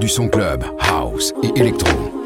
Du son club, house et électro.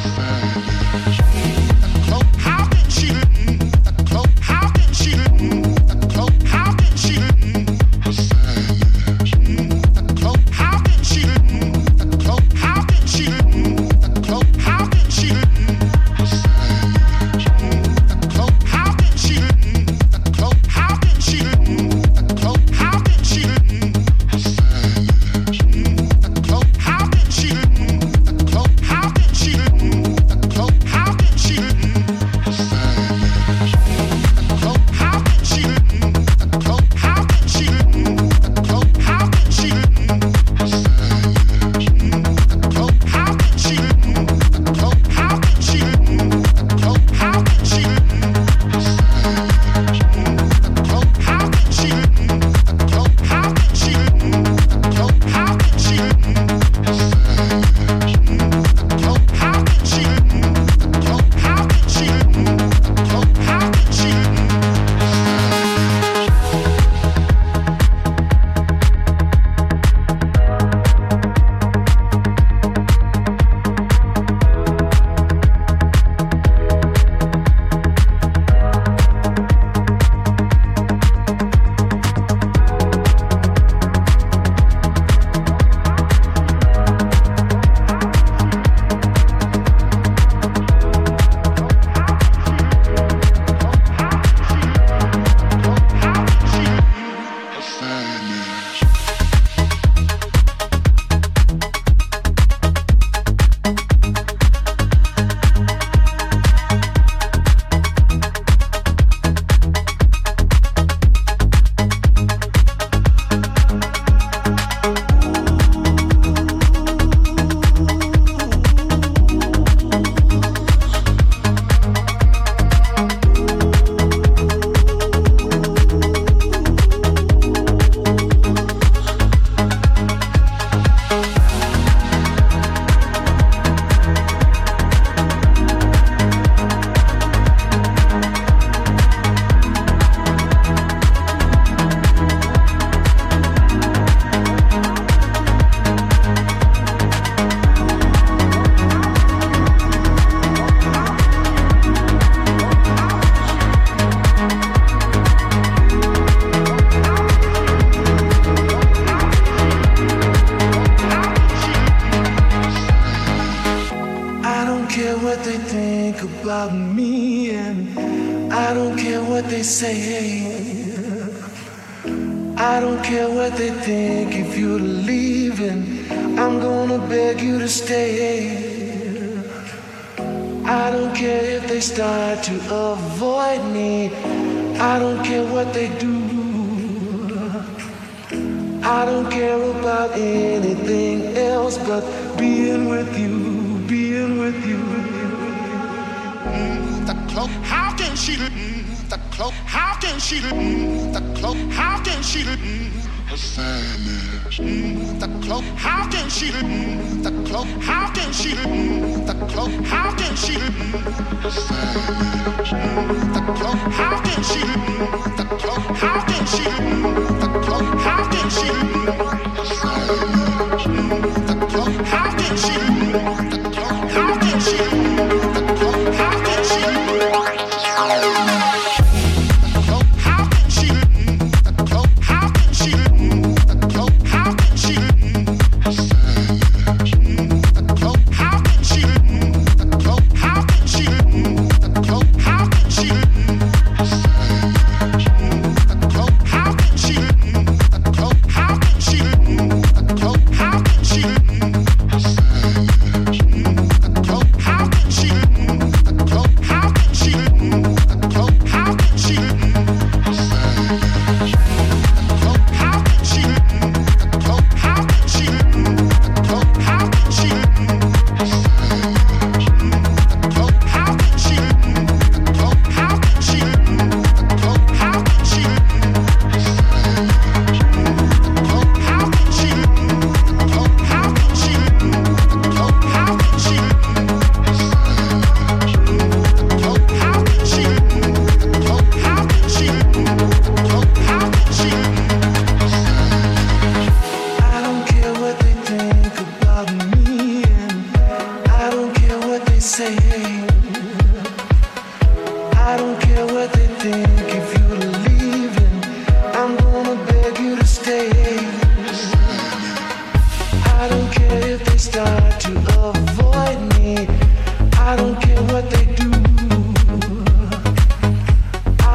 How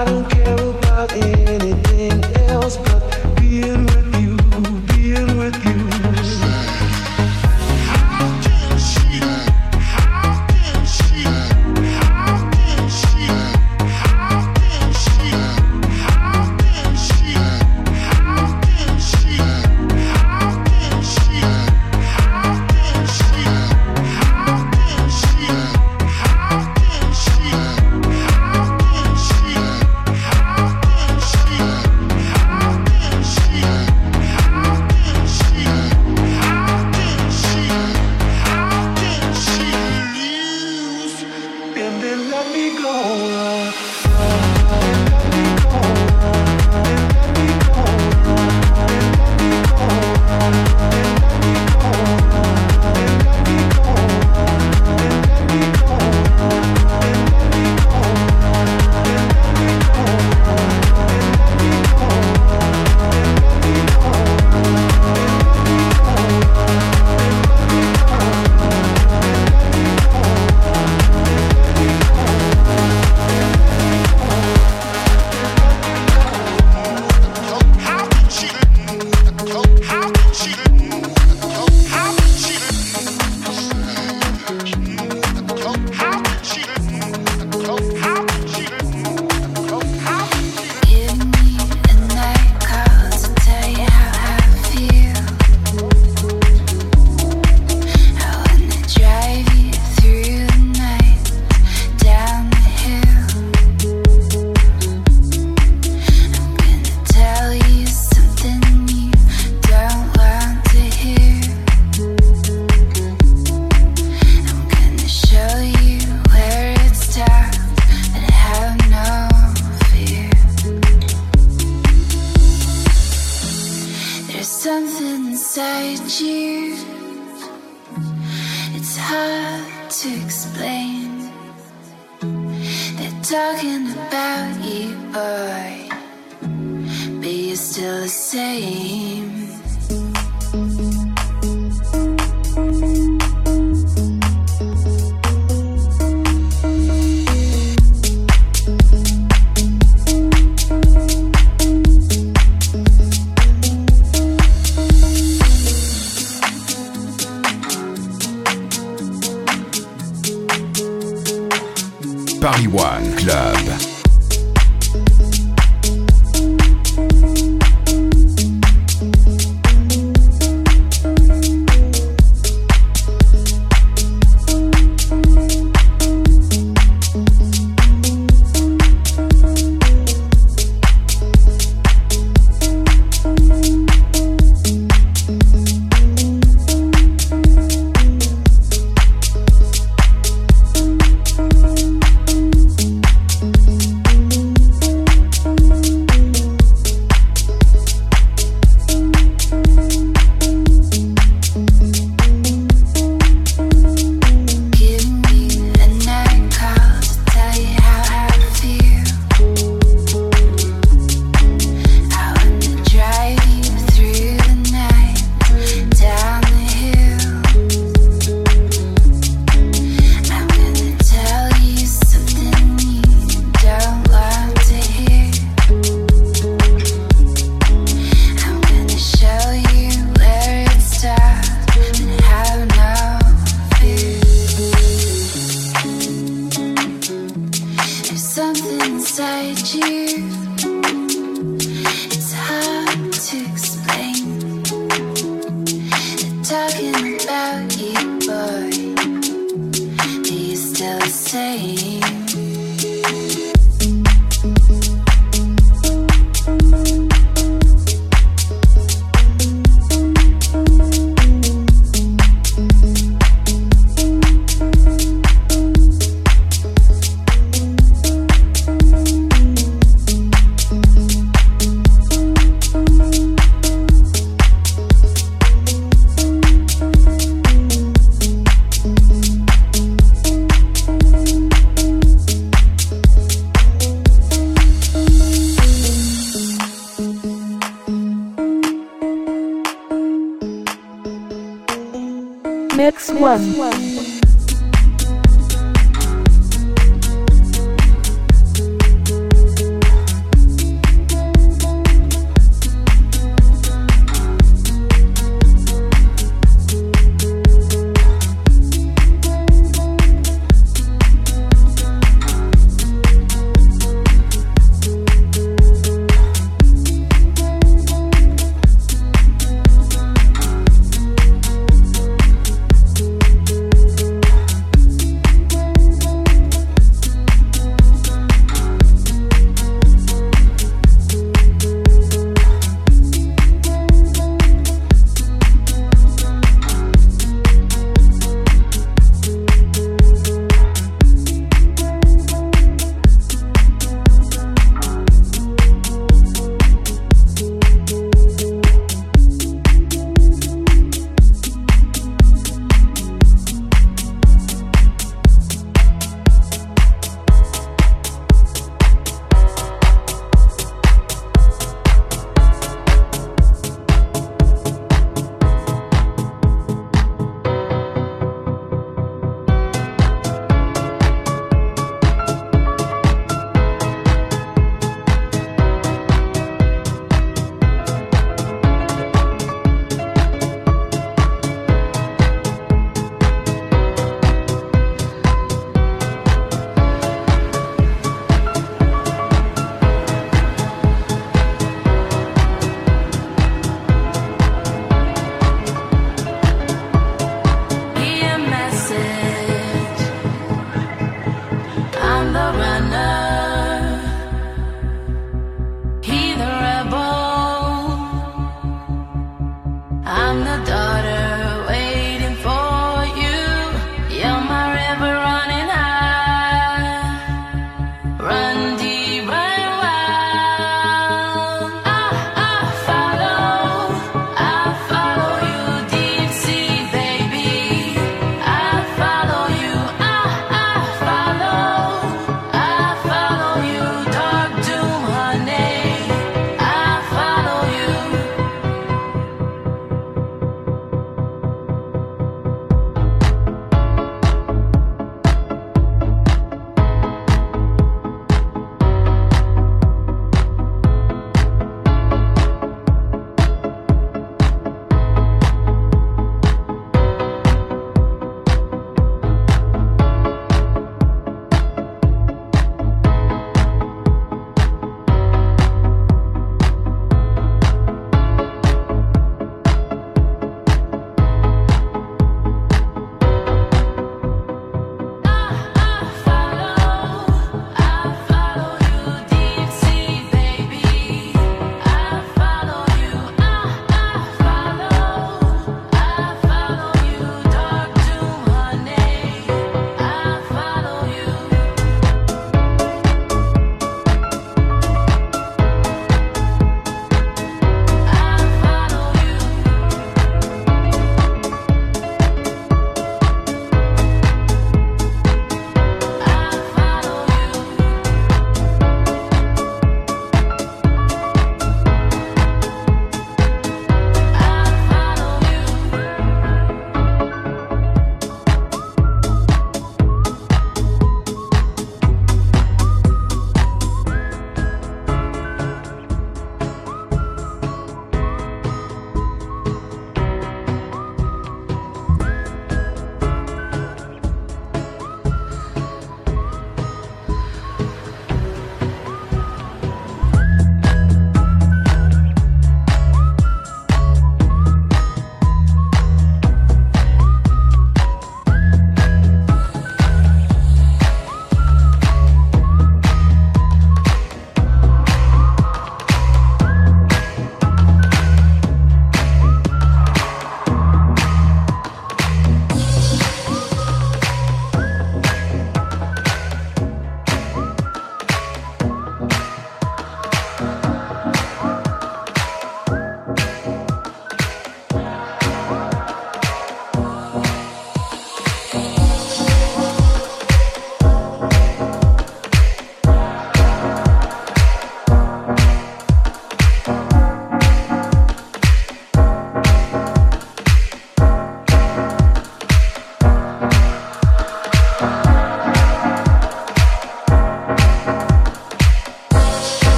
I don't care about it.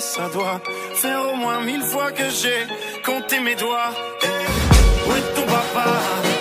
Ça doit faire au moins mille fois que j'ai compter mes doigts. où est ton papa?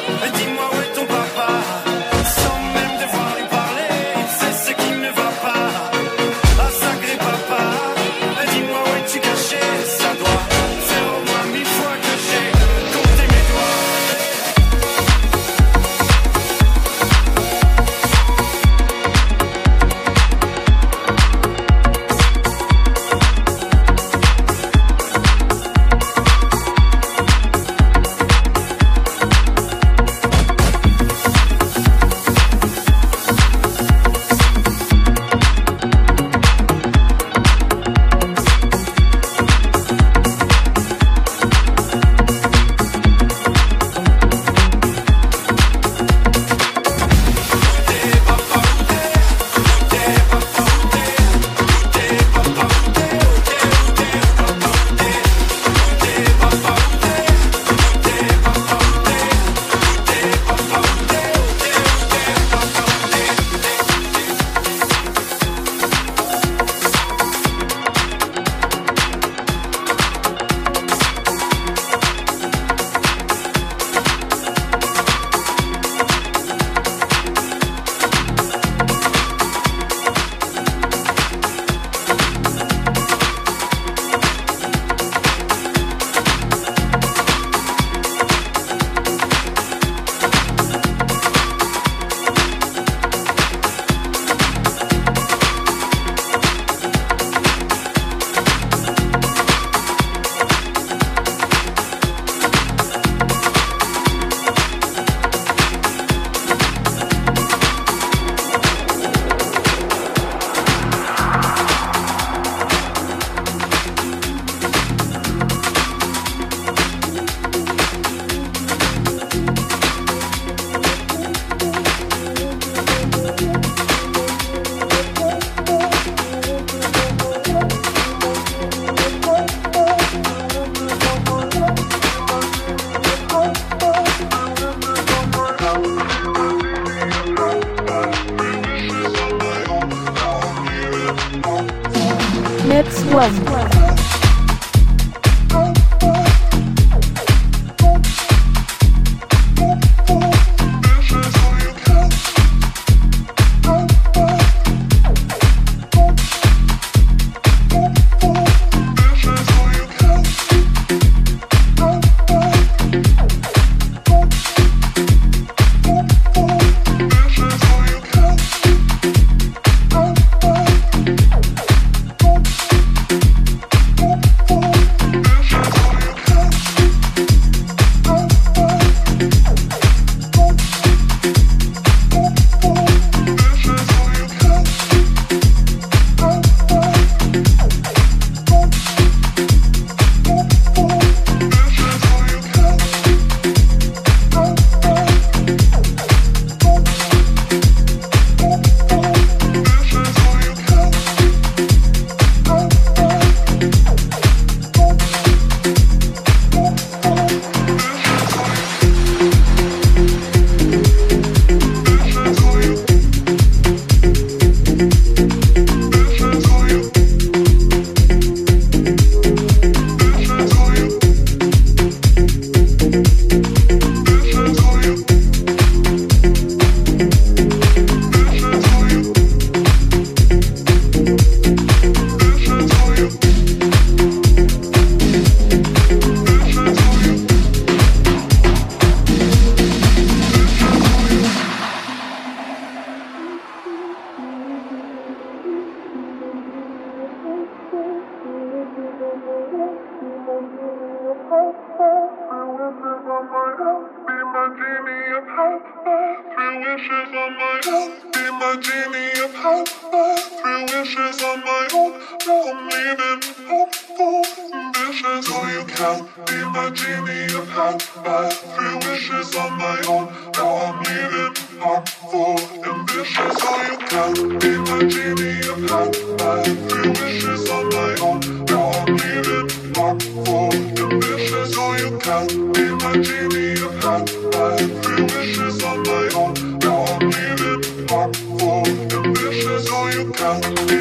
until you can. Be my genie of had my three wishes on my own. Now I'm leaving harmful ambitions All you can. Be my genie of had my three wishes on my own. Now I'm leaving harmful ambitions All you can. Be my genie of had my three wishes on my own. Now I'm leaving harmful ambitions All you can. be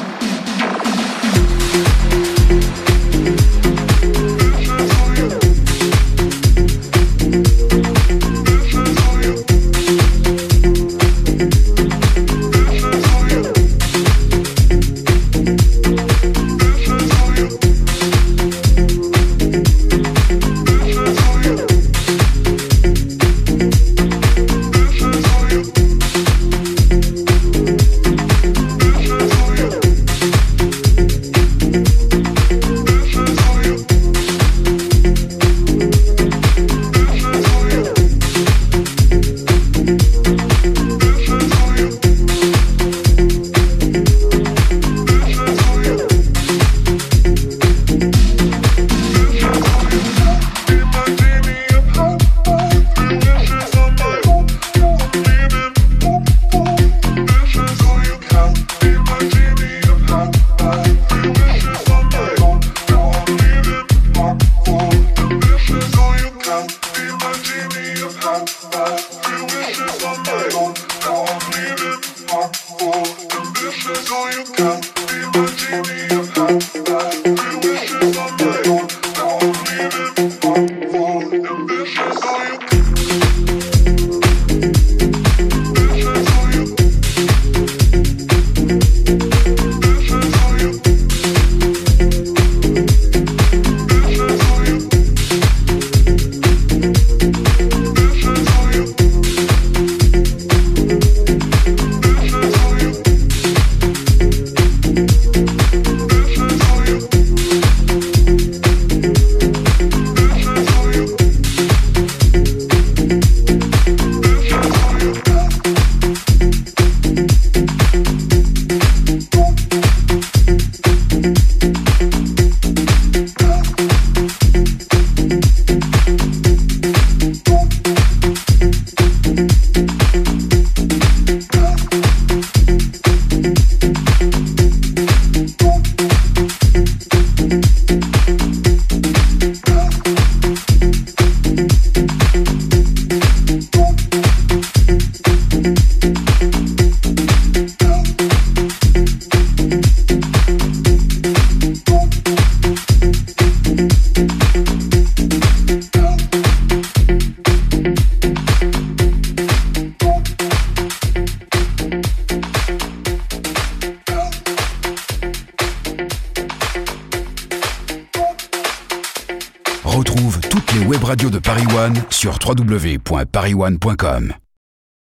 taiwan.com.